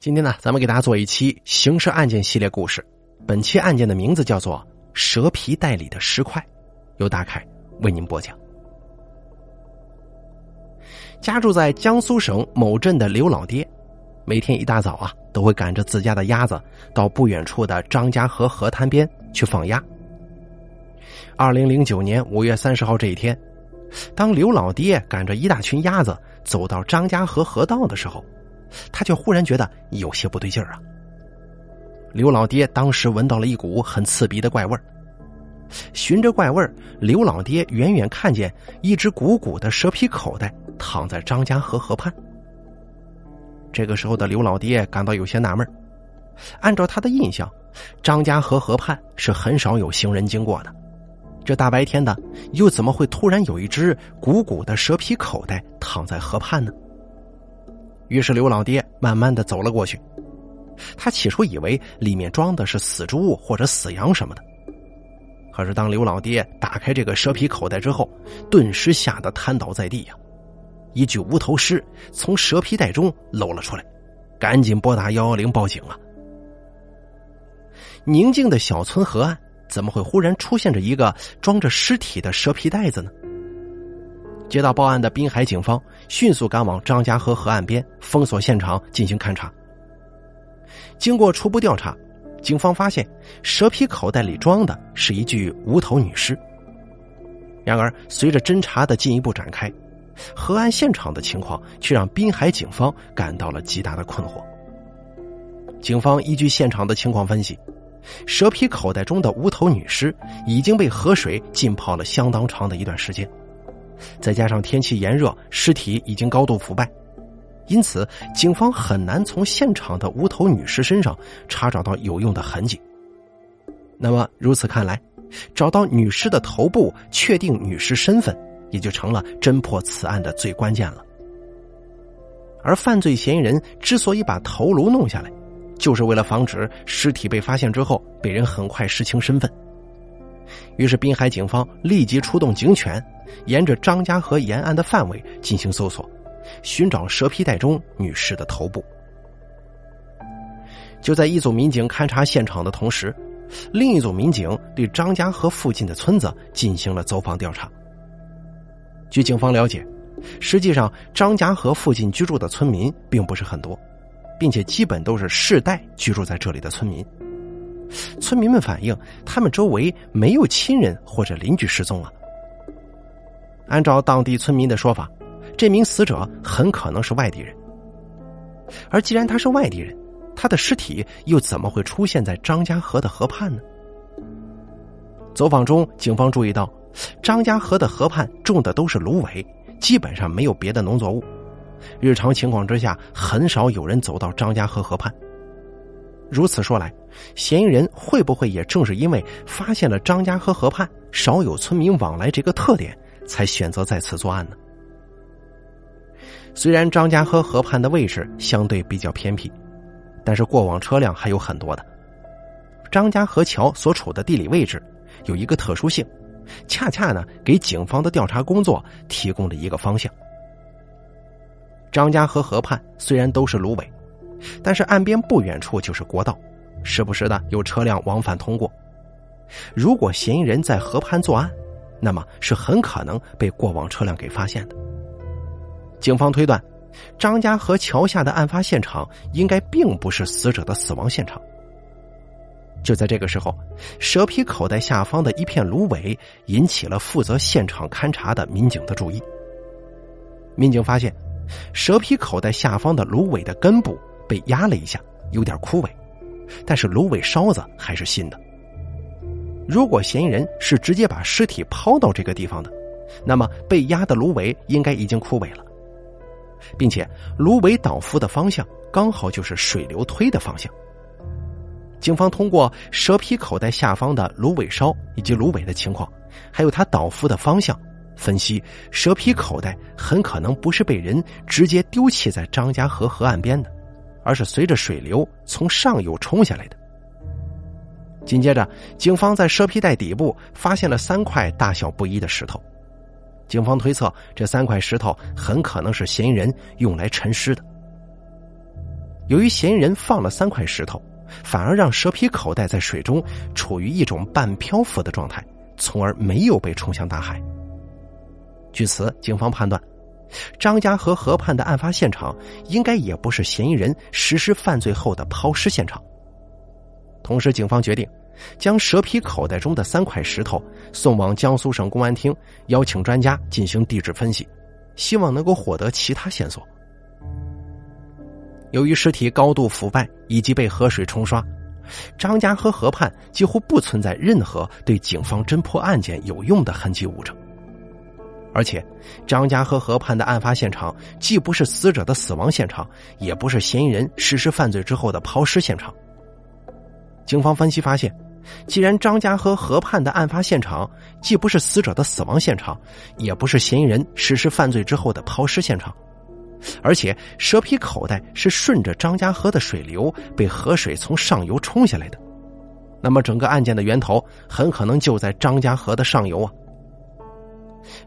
今天呢，咱们给大家做一期刑事案件系列故事。本期案件的名字叫做《蛇皮袋里的石块》，由大凯为您播讲。家住在江苏省某镇的刘老爹，每天一大早啊，都会赶着自家的鸭子到不远处的张家河河滩边去放鸭。二零零九年五月三十号这一天，当刘老爹赶着一大群鸭子走到张家河河道的时候，他却忽然觉得有些不对劲儿啊！刘老爹当时闻到了一股很刺鼻的怪味儿，循着怪味儿，刘老爹远远看见一只鼓鼓的蛇皮口袋躺在张家河河畔。这个时候的刘老爹感到有些纳闷按照他的印象，张家河河畔是很少有行人经过的，这大白天的，又怎么会突然有一只鼓鼓的蛇皮口袋躺在河畔呢？于是刘老爹慢慢的走了过去，他起初以为里面装的是死猪或者死羊什么的，可是当刘老爹打开这个蛇皮口袋之后，顿时吓得瘫倒在地呀，一具无头尸从蛇皮袋中露了出来，赶紧拨打幺幺零报警啊！宁静的小村河岸怎么会忽然出现着一个装着尸体的蛇皮袋子呢？接到报案的滨海警方迅速赶往张家河河岸边，封锁现场进行勘查。经过初步调查，警方发现蛇皮口袋里装的是一具无头女尸。然而，随着侦查的进一步展开，河岸现场的情况却让滨海警方感到了极大的困惑。警方依据现场的情况分析，蛇皮口袋中的无头女尸已经被河水浸泡了相当长的一段时间。再加上天气炎热，尸体已经高度腐败，因此警方很难从现场的无头女尸身上查找到有用的痕迹。那么如此看来，找到女尸的头部，确定女尸身份，也就成了侦破此案的最关键了。而犯罪嫌疑人之所以把头颅弄下来，就是为了防止尸体被发现之后被人很快识清身份。于是滨海警方立即出动警犬。沿着张家河沿岸的范围进行搜索，寻找蛇皮袋中女尸的头部。就在一组民警勘察现场的同时，另一组民警对张家河附近的村子进行了走访调查。据警方了解，实际上张家河附近居住的村民并不是很多，并且基本都是世代居住在这里的村民。村民们反映，他们周围没有亲人或者邻居失踪了。按照当地村民的说法，这名死者很可能是外地人。而既然他是外地人，他的尸体又怎么会出现在张家河的河畔呢？走访中，警方注意到，张家河的河畔种的都是芦苇，基本上没有别的农作物。日常情况之下，很少有人走到张家河河畔。如此说来，嫌疑人会不会也正是因为发现了张家河河畔少有村民往来这个特点？才选择在此作案呢。虽然张家河河畔的位置相对比较偏僻，但是过往车辆还有很多的。张家河桥所处的地理位置有一个特殊性，恰恰呢给警方的调查工作提供了一个方向。张家河河畔虽然都是芦苇，但是岸边不远处就是国道，时不时的有车辆往返通过。如果嫌疑人在河畔作案，那么是很可能被过往车辆给发现的。警方推断，张家河桥下的案发现场应该并不是死者的死亡现场。就在这个时候，蛇皮口袋下方的一片芦苇引起了负责现场勘查的民警的注意。民警发现，蛇皮口袋下方的芦苇的根部被压了一下，有点枯萎，但是芦苇梢子还是新的。如果嫌疑人是直接把尸体抛到这个地方的，那么被压的芦苇应该已经枯萎了，并且芦苇倒伏的方向刚好就是水流推的方向。警方通过蛇皮口袋下方的芦苇梢以及芦苇的情况，还有它倒伏的方向，分析蛇皮口袋很可能不是被人直接丢弃在张家河河岸边的，而是随着水流从上游冲下来的。紧接着，警方在蛇皮袋底部发现了三块大小不一的石头。警方推测，这三块石头很可能是嫌疑人用来沉尸的。由于嫌疑人放了三块石头，反而让蛇皮口袋在水中处于一种半漂浮的状态，从而没有被冲向大海。据此，警方判断，张家河河畔的案发现场应该也不是嫌疑人实施犯罪后的抛尸现场。同时，警方决定将蛇皮口袋中的三块石头送往江苏省公安厅，邀请专家进行地质分析，希望能够获得其他线索。由于尸体高度腐败以及被河水冲刷，张家河河畔几乎不存在任何对警方侦破案件有用的痕迹物证。而且，张家河河畔的案发现场既不是死者的死亡现场，也不是嫌疑人实施犯罪之后的抛尸现场。警方分析发现，既然张家河河畔的案发现场既不是死者的死亡现场，也不是嫌疑人实施犯罪之后的抛尸现场，而且蛇皮口袋是顺着张家河的水流被河水从上游冲下来的，那么整个案件的源头很可能就在张家河的上游啊。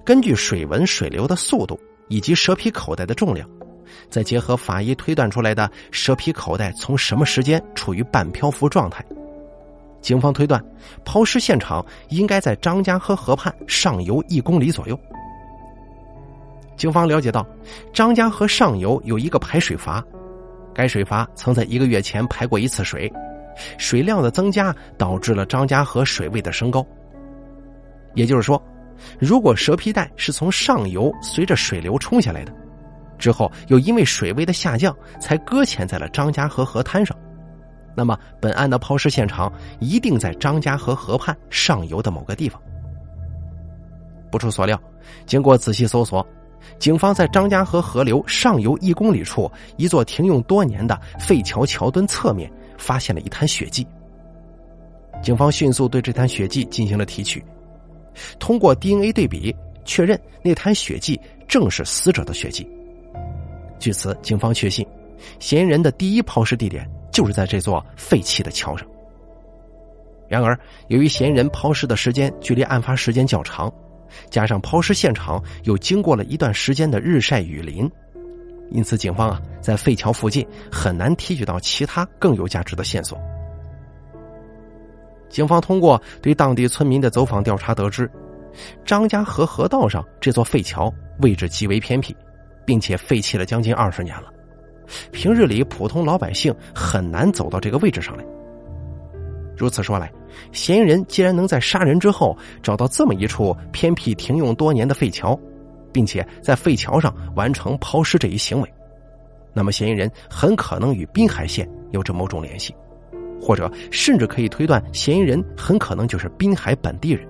根据水文、水流的速度以及蛇皮口袋的重量。再结合法医推断出来的蛇皮口袋从什么时间处于半漂浮状态，警方推断抛尸现场应该在张家河河畔上游一公里左右。警方了解到，张家河上游有一个排水阀，该水阀曾在一个月前排过一次水，水量的增加导致了张家河水位的升高。也就是说，如果蛇皮袋是从上游随着水流冲下来的。之后又因为水位的下降，才搁浅在了张家河河滩上。那么，本案的抛尸现场一定在张家河河畔上游的某个地方。不出所料，经过仔细搜索，警方在张家河河流上游一公里处一座停用多年的废桥桥墩侧面，发现了一滩血迹。警方迅速对这滩血迹进行了提取，通过 DNA 对比，确认那滩血迹正是死者的血迹。据此，警方确信，嫌疑人的第一抛尸地点就是在这座废弃的桥上。然而，由于嫌疑人抛尸的时间距离案发时间较长，加上抛尸现场又经过了一段时间的日晒雨淋，因此警方啊，在废桥附近很难提取到其他更有价值的线索。警方通过对当地村民的走访调查得知，张家河河道上这座废桥位置极为偏僻。并且废弃了将近二十年了，平日里普通老百姓很难走到这个位置上来。如此说来，嫌疑人既然能在杀人之后找到这么一处偏僻停用多年的废桥，并且在废桥上完成抛尸这一行为，那么嫌疑人很可能与滨海县有着某种联系，或者甚至可以推断嫌疑人很可能就是滨海本地人。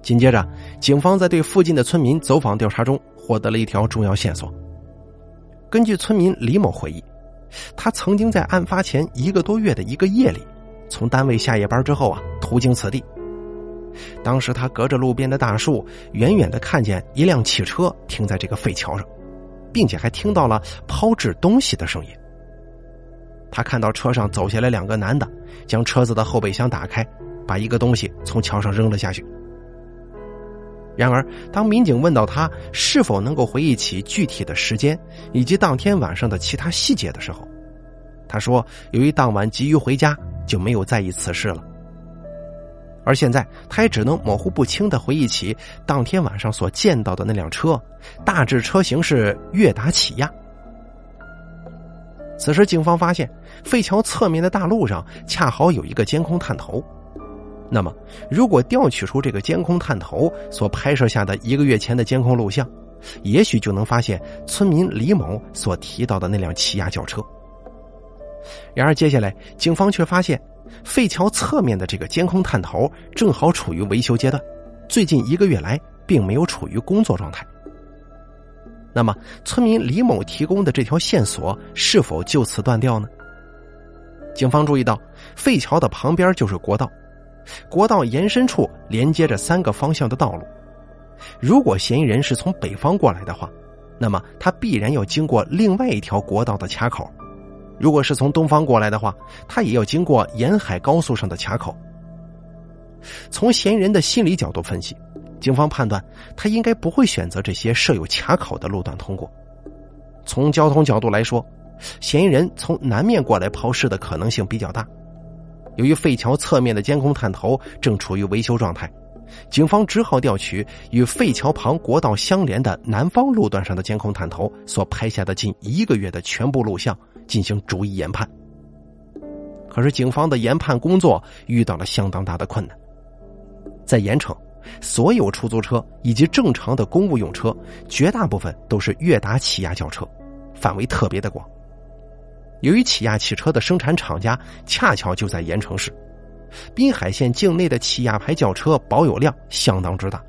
紧接着，警方在对附近的村民走访调查中。获得了一条重要线索。根据村民李某回忆，他曾经在案发前一个多月的一个夜里，从单位下夜班之后啊，途经此地。当时他隔着路边的大树，远远的看见一辆汽车停在这个废桥上，并且还听到了抛掷东西的声音。他看到车上走下来两个男的，将车子的后备箱打开，把一个东西从桥上扔了下去。然而，当民警问到他是否能够回忆起具体的时间以及当天晚上的其他细节的时候，他说：“由于当晚急于回家，就没有在意此事了。而现在，他也只能模糊不清的回忆起当天晚上所见到的那辆车，大致车型是悦达起亚。”此时，警方发现废桥侧面的大路上恰好有一个监控探头。那么，如果调取出这个监控探头所拍摄下的一个月前的监控录像，也许就能发现村民李某所提到的那辆起亚轿车。然而，接下来警方却发现，废桥侧面的这个监控探头正好处于维修阶段，最近一个月来并没有处于工作状态。那么，村民李某提供的这条线索是否就此断掉呢？警方注意到，废桥的旁边就是国道。国道延伸处连接着三个方向的道路，如果嫌疑人是从北方过来的话，那么他必然要经过另外一条国道的卡口；如果是从东方过来的话，他也要经过沿海高速上的卡口。从嫌疑人的心理角度分析，警方判断他应该不会选择这些设有卡口的路段通过。从交通角度来说，嫌疑人从南面过来抛尸的可能性比较大。由于废桥侧面的监控探头正处于维修状态，警方只好调取与废桥旁国道相连的南方路段上的监控探头所拍下的近一个月的全部录像进行逐一研判。可是，警方的研判工作遇到了相当大的困难。在盐城，所有出租车以及正常的公务用车，绝大部分都是悦达起亚轿车，范围特别的广。由于起亚汽车的生产厂家恰巧就在盐城市，滨海县境内的起亚牌轿车保有量相当之大。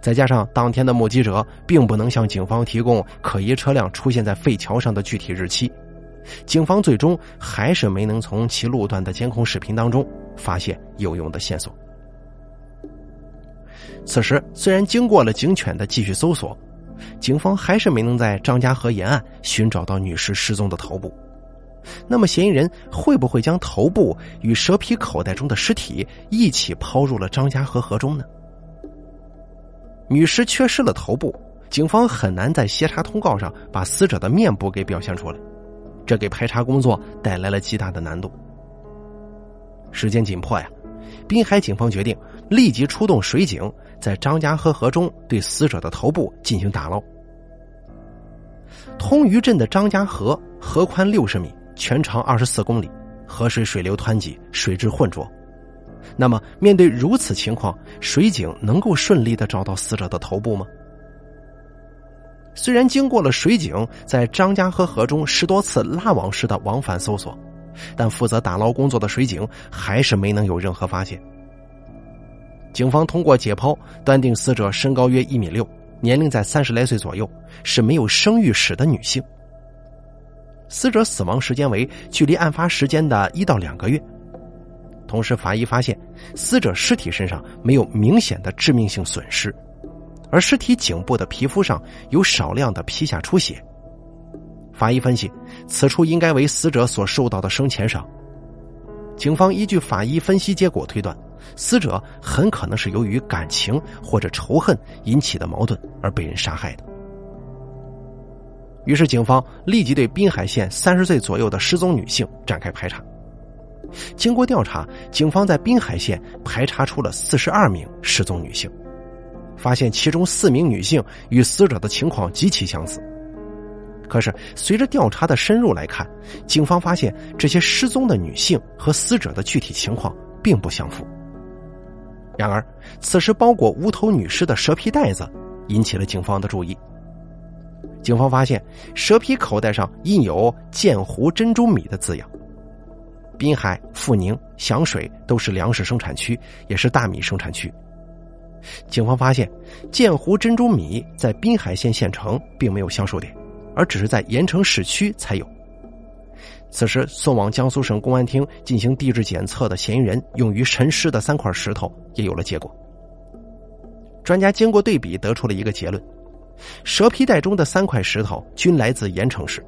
再加上当天的目击者并不能向警方提供可疑车辆出现在废桥上的具体日期。警方最终还是没能从其路段的监控视频当中发现有用的线索。此时，虽然经过了警犬的继续搜索，警方还是没能在张家河沿岸寻找到女尸失踪的头部。那么，嫌疑人会不会将头部与蛇皮口袋中的尸体一起抛入了张家河河中呢？女尸缺失了头部，警方很难在协查通告上把死者的面部给表现出来。这给排查工作带来了极大的难度。时间紧迫呀，滨海警方决定立即出动水警，在张家河河中对死者的头部进行打捞。通榆镇的张家河河宽六十米，全长二十四公里，河水水流湍急，水质浑浊。那么，面对如此情况，水警能够顺利的找到死者的头部吗？虽然经过了水警在张家河河中十多次拉网式的往返搜索，但负责打捞工作的水警还是没能有任何发现。警方通过解剖断定死者身高约一米六，年龄在三十来岁左右，是没有生育史的女性。死者死亡时间为距离案发时间的一到两个月。同时，法医发现死者尸体身上没有明显的致命性损失。而尸体颈部的皮肤上有少量的皮下出血，法医分析，此处应该为死者所受到的生前伤。警方依据法医分析结果推断，死者很可能是由于感情或者仇恨引起的矛盾而被人杀害的。于是，警方立即对滨海县三十岁左右的失踪女性展开排查。经过调查，警方在滨海县排查出了四十二名失踪女性。发现其中四名女性与死者的情况极其相似，可是随着调查的深入来看，警方发现这些失踪的女性和死者的具体情况并不相符。然而，此时包裹无头女尸的蛇皮袋子引起了警方的注意。警方发现蛇皮口袋上印有“建湖珍珠米”的字样。滨海、阜宁、响水都是粮食生产区，也是大米生产区。警方发现，建湖珍珠米在滨海县县城并没有销售点，而只是在盐城市区才有。此时，送往江苏省公安厅进行地质检测的嫌疑人用于沉尸的三块石头也有了结果。专家经过对比，得出了一个结论：蛇皮袋中的三块石头均来自盐城市。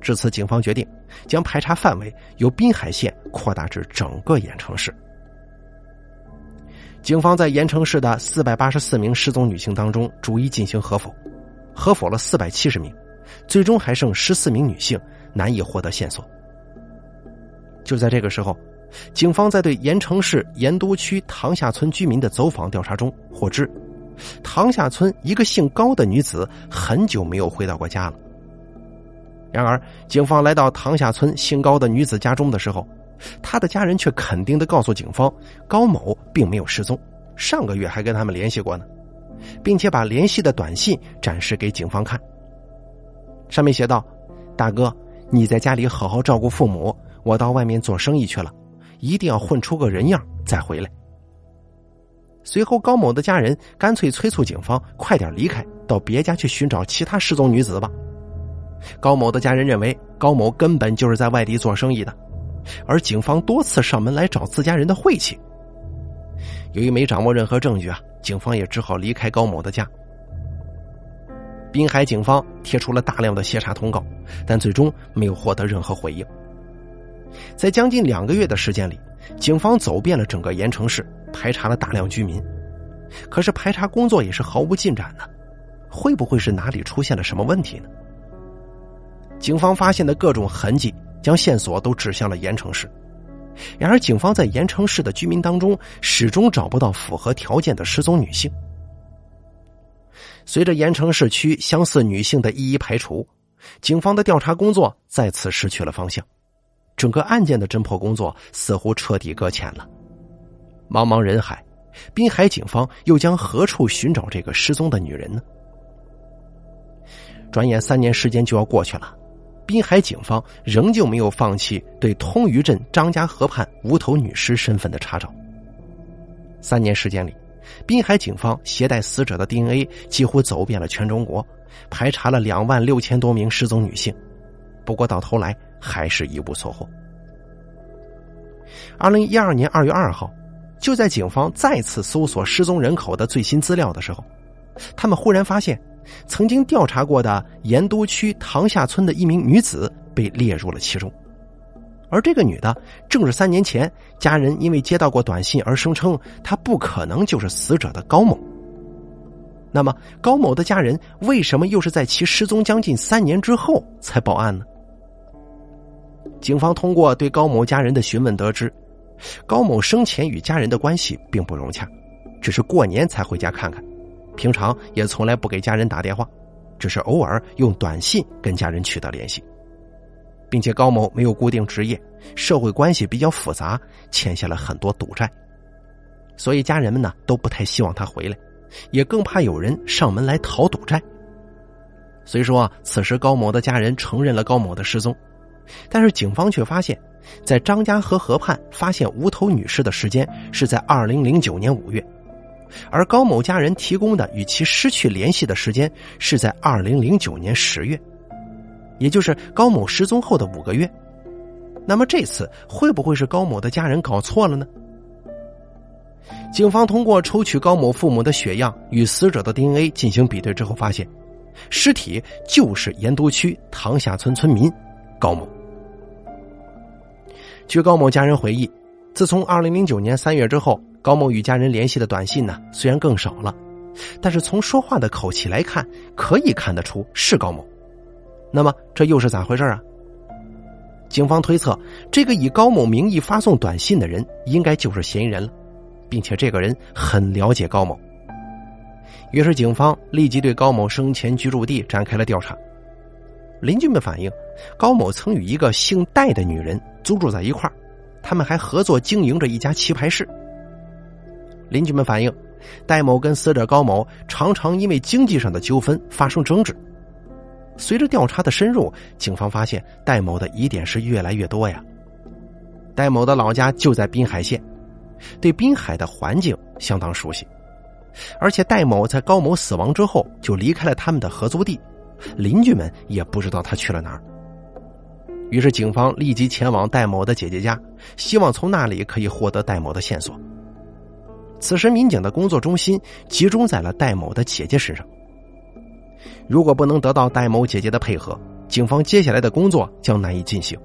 至此，警方决定将排查范围由滨海县扩大至整个盐城市。警方在盐城市的四百八十四名失踪女性当中逐一进行核否，核否了四百七十名，最终还剩十四名女性难以获得线索。就在这个时候，警方在对盐城市盐都区塘下村居民的走访调查中获知，塘下村一个姓高的女子很久没有回到过家了。然而，警方来到塘下村姓高的女子家中的时候。她的家人却肯定的告诉警方，高某并没有失踪，上个月还跟他们联系过呢，并且把联系的短信展示给警方看。上面写道：“大哥，你在家里好好照顾父母，我到外面做生意去了，一定要混出个人样再回来。”随后，高某的家人干脆催促警方快点离开，到别家去寻找其他失踪女子吧。高某的家人认为，高某根本就是在外地做生意的。而警方多次上门来找自家人的晦气。由于没掌握任何证据啊，警方也只好离开高某的家。滨海警方贴出了大量的协查通告，但最终没有获得任何回应。在将近两个月的时间里，警方走遍了整个盐城市，排查了大量居民，可是排查工作也是毫无进展呢。会不会是哪里出现了什么问题呢？警方发现的各种痕迹将线索都指向了盐城市。然而，警方在盐城市的居民当中始终找不到符合条件的失踪女性。随着盐城市区相似女性的一一排除，警方的调查工作再次失去了方向，整个案件的侦破工作似乎彻底搁浅了。茫茫人海，滨海警方又将何处寻找这个失踪的女人呢？转眼三年时间就要过去了。滨海警方仍旧没有放弃对通榆镇张家河畔无头女尸身份的查找。三年时间里，滨海警方携带死者的 DNA 几乎走遍了全中国，排查了两万六千多名失踪女性，不过到头来还是一无所获。二零一二年二月二号，就在警方再次搜索失踪人口的最新资料的时候，他们忽然发现。曾经调查过的盐都区塘下村的一名女子被列入了其中，而这个女的正是三年前家人因为接到过短信而声称她不可能就是死者的高某。那么高某的家人为什么又是在其失踪将近三年之后才报案呢？警方通过对高某家人的询问得知，高某生前与家人的关系并不融洽，只是过年才回家看看。平常也从来不给家人打电话，只是偶尔用短信跟家人取得联系，并且高某没有固定职业，社会关系比较复杂，欠下了很多赌债，所以家人们呢都不太希望他回来，也更怕有人上门来讨赌债。虽说此时高某的家人承认了高某的失踪，但是警方却发现，在张家河河畔发现无头女尸的时间是在二零零九年五月。而高某家人提供的与其失去联系的时间是在二零零九年十月，也就是高某失踪后的五个月。那么这次会不会是高某的家人搞错了呢？警方通过抽取高某父母的血样与死者的 DNA 进行比对之后，发现尸体就是盐都区塘下村村民高某。据高某家人回忆，自从二零零九年三月之后。高某与家人联系的短信呢，虽然更少了，但是从说话的口气来看，可以看得出是高某。那么这又是咋回事啊？警方推测，这个以高某名义发送短信的人，应该就是嫌疑人了，并且这个人很了解高某。于是警方立即对高某生前居住地展开了调查。邻居们反映，高某曾与一个姓戴的女人租住在一块他们还合作经营着一家棋牌室。邻居们反映，戴某跟死者高某常常因为经济上的纠纷发生争执。随着调查的深入，警方发现戴某的疑点是越来越多呀。戴某的老家就在滨海县，对滨海的环境相当熟悉，而且戴某在高某死亡之后就离开了他们的合租地，邻居们也不知道他去了哪儿。于是警方立即前往戴某的姐姐家，希望从那里可以获得戴某的线索。此时，民警的工作中心集中在了戴某的姐姐身上。如果不能得到戴某姐姐的配合，警方接下来的工作将难以进行。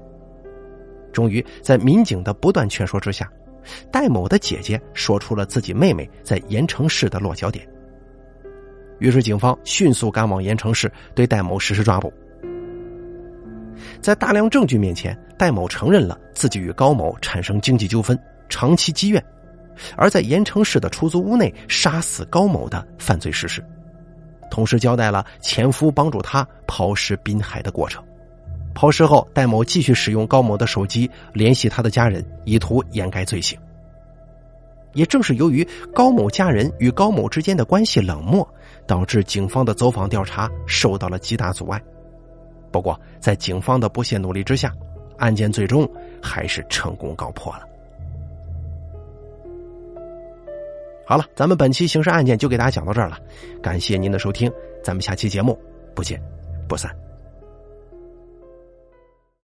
终于，在民警的不断劝说之下，戴某的姐姐说出了自己妹妹在盐城市的落脚点。于是，警方迅速赶往盐城市，对戴某实施抓捕。在大量证据面前，戴某承认了自己与高某产生经济纠纷，长期积怨。而在盐城市的出租屋内杀死高某的犯罪事实，同时交代了前夫帮助他抛尸滨海的过程。抛尸后，戴某继续使用高某的手机联系他的家人，以图掩盖罪行。也正是由于高某家人与高某之间的关系冷漠，导致警方的走访调查受到了极大阻碍。不过，在警方的不懈努力之下，案件最终还是成功告破了。好了，咱们本期刑事案件就给大家讲到这儿了，感谢您的收听，咱们下期节目不见不散。